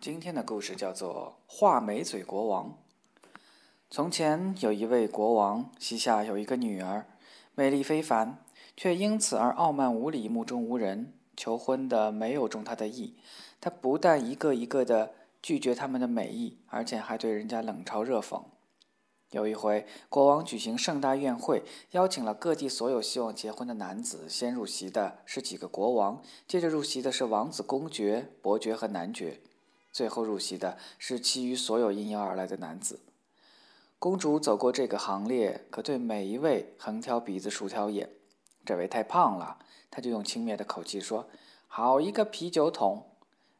今天的故事叫做《画眉嘴国王》。从前有一位国王，膝下有一个女儿，美丽非凡，却因此而傲慢无礼、目中无人。求婚的没有中他的意，他不但一个一个的拒绝他们的美意，而且还对人家冷嘲热讽。有一回，国王举行盛大宴会，邀请了各地所有希望结婚的男子。先入席的是几个国王，接着入席的是王子、公爵、伯爵和男爵。最后入席的是其余所有应邀而来的男子。公主走过这个行列，可对每一位横挑鼻子竖挑眼。这位太胖了，她就用轻蔑的口气说：“好一个啤酒桶！”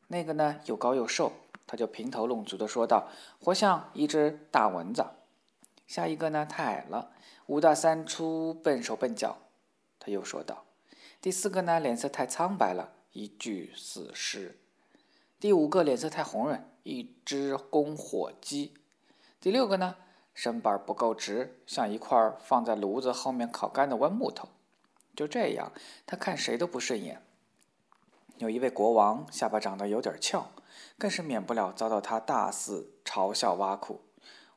那个呢又高又瘦，她就评头论足的说道：“活像一只大蚊子。”下一个呢太矮了，五大三粗，笨手笨脚，她又说道：“第四个呢脸色太苍白了，一具死尸。”第五个脸色太红润，一只公火鸡；第六个呢，身板不够直，像一块放在炉子后面烤干的弯木头。就这样，他看谁都不顺眼。有一位国王，下巴长得有点翘，更是免不了遭到他大肆嘲笑挖苦。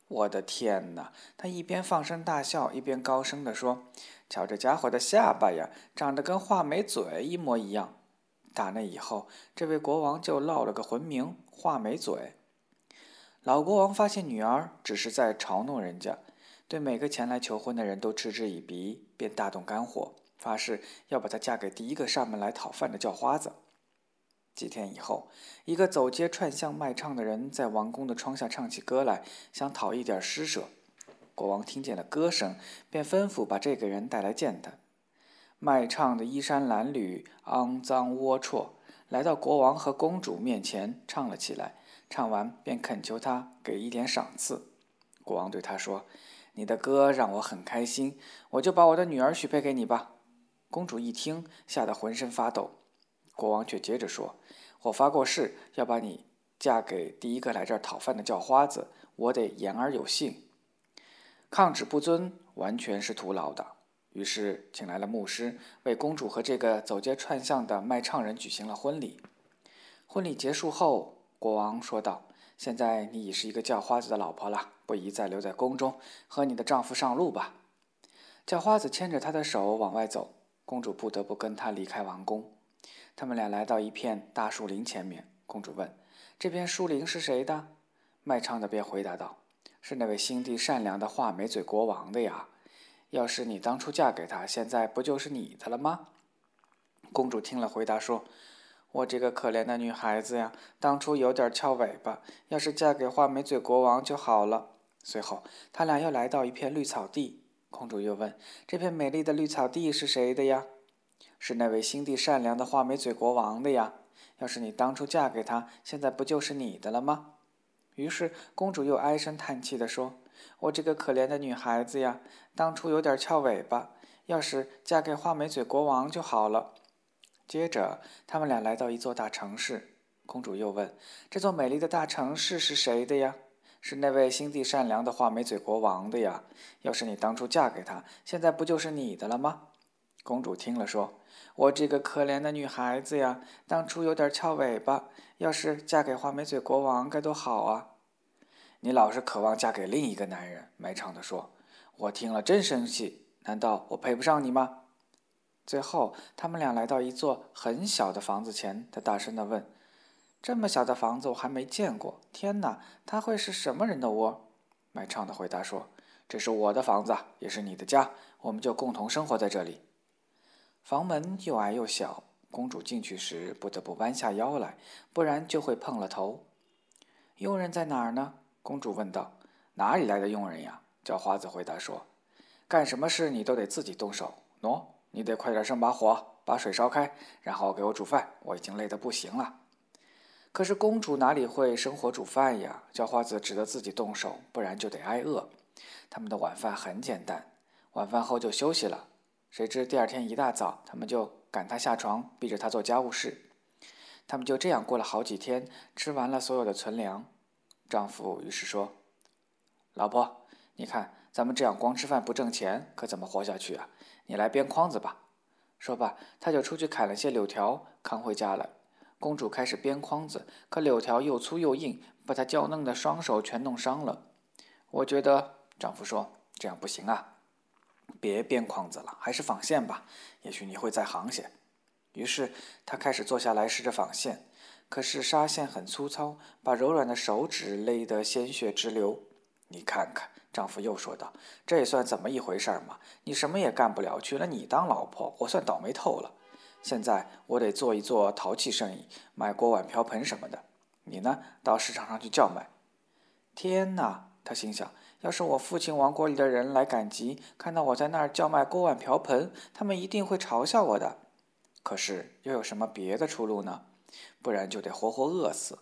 我的天哪！他一边放声大笑，一边高声地说：“瞧这家伙的下巴呀，长得跟画眉嘴一模一样。”打那以后，这位国王就落了个浑名“画眉嘴”。老国王发现女儿只是在嘲弄人家，对每个前来求婚的人都嗤之以鼻，便大动肝火，发誓要把她嫁给第一个上门来讨饭的叫花子。几天以后，一个走街串巷卖唱的人在王宫的窗下唱起歌来，想讨一点施舍。国王听见了歌声，便吩咐把这个人带来见他。卖唱的衣衫褴褛、肮脏龌龊，来到国王和公主面前唱了起来。唱完便恳求他给一点赏赐。国王对他说：“你的歌让我很开心，我就把我的女儿许配给你吧。”公主一听，吓得浑身发抖。国王却接着说：“我发过誓要把你嫁给第一个来这儿讨饭的叫花子，我得言而有信。抗旨不遵，完全是徒劳的。”于是，请来了牧师，为公主和这个走街串巷的卖唱人举行了婚礼。婚礼结束后，国王说道：“现在你已是一个叫花子的老婆了，不宜再留在宫中，和你的丈夫上路吧。”叫花子牵着她的手往外走，公主不得不跟他离开王宫。他们俩来到一片大树林前面，公主问：“这片树林是谁的？”卖唱的便回答道：“是那位心地善良的画眉嘴国王的呀。”要是你当初嫁给他，现在不就是你的了吗？公主听了，回答说：“我这个可怜的女孩子呀，当初有点翘尾巴，要是嫁给画眉嘴国王就好了。”随后，他俩又来到一片绿草地，公主又问：“这片美丽的绿草地是谁的呀？”“是那位心地善良的画眉嘴国王的呀。”“要是你当初嫁给他，现在不就是你的了吗？”于是，公主又唉声叹气地说。我这个可怜的女孩子呀，当初有点翘尾巴，要是嫁给画眉嘴国王就好了。接着，他们俩来到一座大城市，公主又问：“这座美丽的大城市是谁的呀？”“是那位心地善良的画眉嘴国王的呀。”“要是你当初嫁给他，现在不就是你的了吗？”公主听了说：“我这个可怜的女孩子呀，当初有点翘尾巴，要是嫁给画眉嘴国王该多好啊！”你老是渴望嫁给另一个男人，卖唱的说：“我听了真生气，难道我配不上你吗？”最后，他们俩来到一座很小的房子前，他大声的问：“这么小的房子我还没见过，天哪，它会是什么人的窝？”卖唱的回答说：“这是我的房子，也是你的家，我们就共同生活在这里。”房门又矮又小，公主进去时不得不弯下腰来，不然就会碰了头。佣人在哪儿呢？公主问道：“哪里来的佣人呀？”叫花子回答说：“干什么事你都得自己动手。喏，你得快点生把火，把水烧开，然后给我煮饭。我已经累得不行了。”可是公主哪里会生火煮饭呀？叫花子只得自己动手，不然就得挨饿。他们的晚饭很简单，晚饭后就休息了。谁知第二天一大早，他们就赶她下床，逼着她做家务事。他们就这样过了好几天，吃完了所有的存粮。丈夫于是说：“老婆，你看咱们这样光吃饭不挣钱，可怎么活下去啊？你来编筐子吧。”说罢，他就出去砍了些柳条，扛回家来。公主开始编筐子，可柳条又粗又硬，把她娇嫩的双手全弄伤了。我觉得，丈夫说：“这样不行啊，别编筐子了，还是纺线吧，也许你会再行些。”于是她开始坐下来试着纺线，可是纱线很粗糙，把柔软的手指勒得鲜血直流。你看看，丈夫又说道：“这也算怎么一回事嘛？你什么也干不了，娶了你当老婆，我算倒霉透了。现在我得做一做陶器生意，卖锅碗瓢盆什么的。你呢，到市场上去叫卖。”天哪！他心想：“要是我父亲王国里的人来赶集，看到我在那儿叫卖锅碗瓢盆，他们一定会嘲笑我的。可是又有什么别的出路呢？不然就得活活饿死。”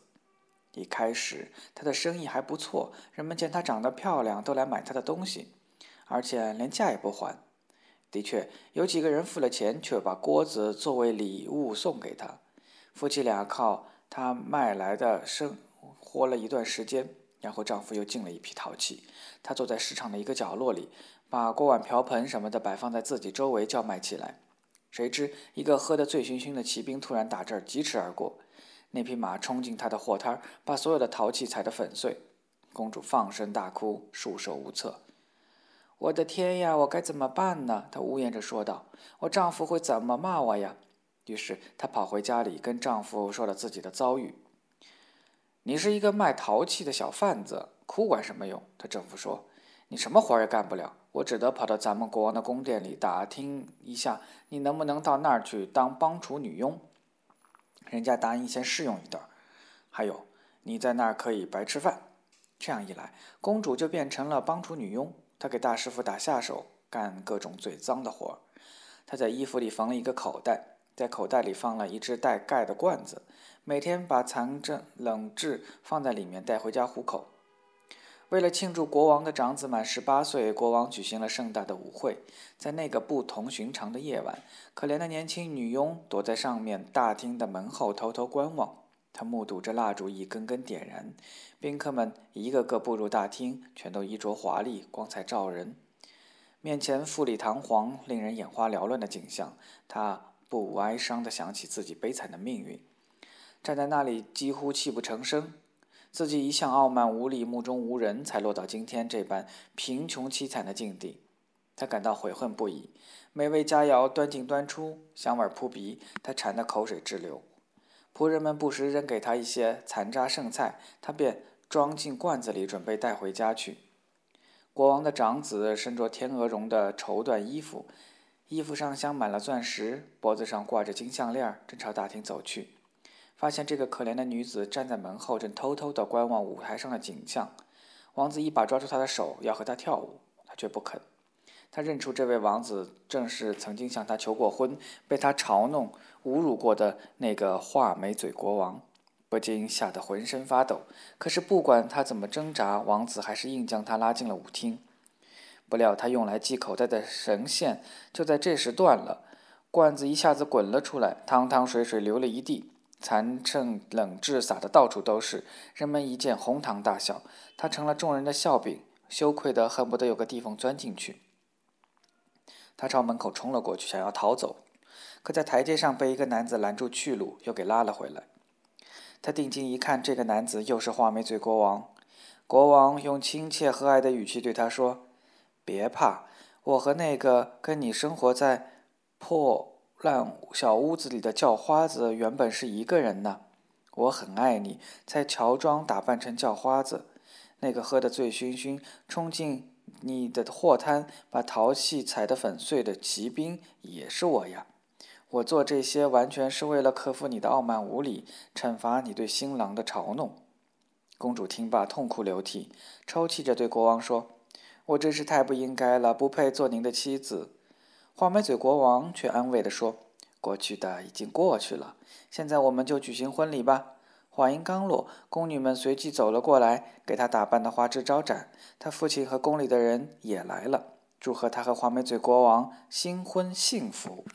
一开始，他的生意还不错，人们见她长得漂亮，都来买她的东西，而且连价也不还。的确，有几个人付了钱，却把锅子作为礼物送给她。夫妻俩靠她卖来的生活了一段时间，然后丈夫又进了一批陶器。她坐在市场的一个角落里，把锅碗瓢盆什么的摆放在自己周围叫卖起来。谁知，一个喝得醉醺醺的骑兵突然打这儿疾驰而过。那匹马冲进他的货摊，把所有的陶器踩得粉碎。公主放声大哭，束手无策。我的天呀，我该怎么办呢？她呜咽着说道。我丈夫会怎么骂我呀？于是她跑回家里，跟丈夫说了自己的遭遇。你是一个卖陶器的小贩子，哭管什么用？她丈夫说。你什么活也干不了，我只得跑到咱们国王的宫殿里打听一下，你能不能到那儿去当帮厨女佣？人家答应先试用一段，还有你在那儿可以白吃饭。这样一来，公主就变成了帮厨女佣。她给大师傅打下手，干各种最脏的活。她在衣服里缝了一个口袋，在口袋里放了一只带盖的罐子，每天把藏着冷炙放在里面带回家糊口。为了庆祝国王的长子满十八岁，国王举行了盛大的舞会。在那个不同寻常的夜晚，可怜的年轻女佣躲在上面大厅的门后偷偷观望。她目睹着蜡烛一根根点燃，宾客们一个个步入大厅，全都衣着华丽，光彩照人，面前富丽堂皇、令人眼花缭乱的景象。她不无哀伤地想起自己悲惨的命运，站在那里几乎泣不成声。自己一向傲慢无礼、目中无人，才落到今天这般贫穷凄惨的境地。他感到悔恨不已。美味佳肴端进端出，香味扑鼻，他馋得口水直流。仆人们不时扔给他一些残渣剩菜，他便装进罐子里，准备带回家去。国王的长子身着天鹅绒的绸缎衣服，衣服上镶满了钻石，脖子上挂着金项链，正朝大厅走去。发现这个可怜的女子站在门后，正偷偷地观望舞台上的景象。王子一把抓住她的手，要和她跳舞，她却不肯。他认出这位王子正是曾经向他求过婚、被他嘲弄、侮辱过的那个画眉嘴国王，不禁吓得浑身发抖。可是不管他怎么挣扎，王子还是硬将他拉进了舞厅。不料他用来系口袋的绳线就在这时断了，罐子一下子滚了出来，汤汤水水流了一地。残剩冷炙洒的到处都是，人们一见哄堂大笑，他成了众人的笑柄，羞愧得恨不得有个地方钻进去。他朝门口冲了过去，想要逃走，可在台阶上被一个男子拦住去路，又给拉了回来。他定睛一看，这个男子又是画眉嘴国王。国王用亲切和蔼的语气对他说：“别怕，我和那个跟你生活在破。”烂小屋子里的叫花子原本是一个人呢，我很爱你，才乔装打扮成叫花子。那个喝得醉醺醺、冲进你的货摊把陶器踩得粉碎的骑兵也是我呀。我做这些完全是为了克服你的傲慢无礼，惩罚你对新郎的嘲弄。公主听罢痛哭流涕，抽泣着对国王说：“我真是太不应该了，不配做您的妻子。”画眉嘴国王却安慰地说：“过去的已经过去了，现在我们就举行婚礼吧。”话音刚落，宫女们随即走了过来，给他打扮的花枝招展。他父亲和宫里的人也来了，祝贺他和画眉嘴国王新婚幸福。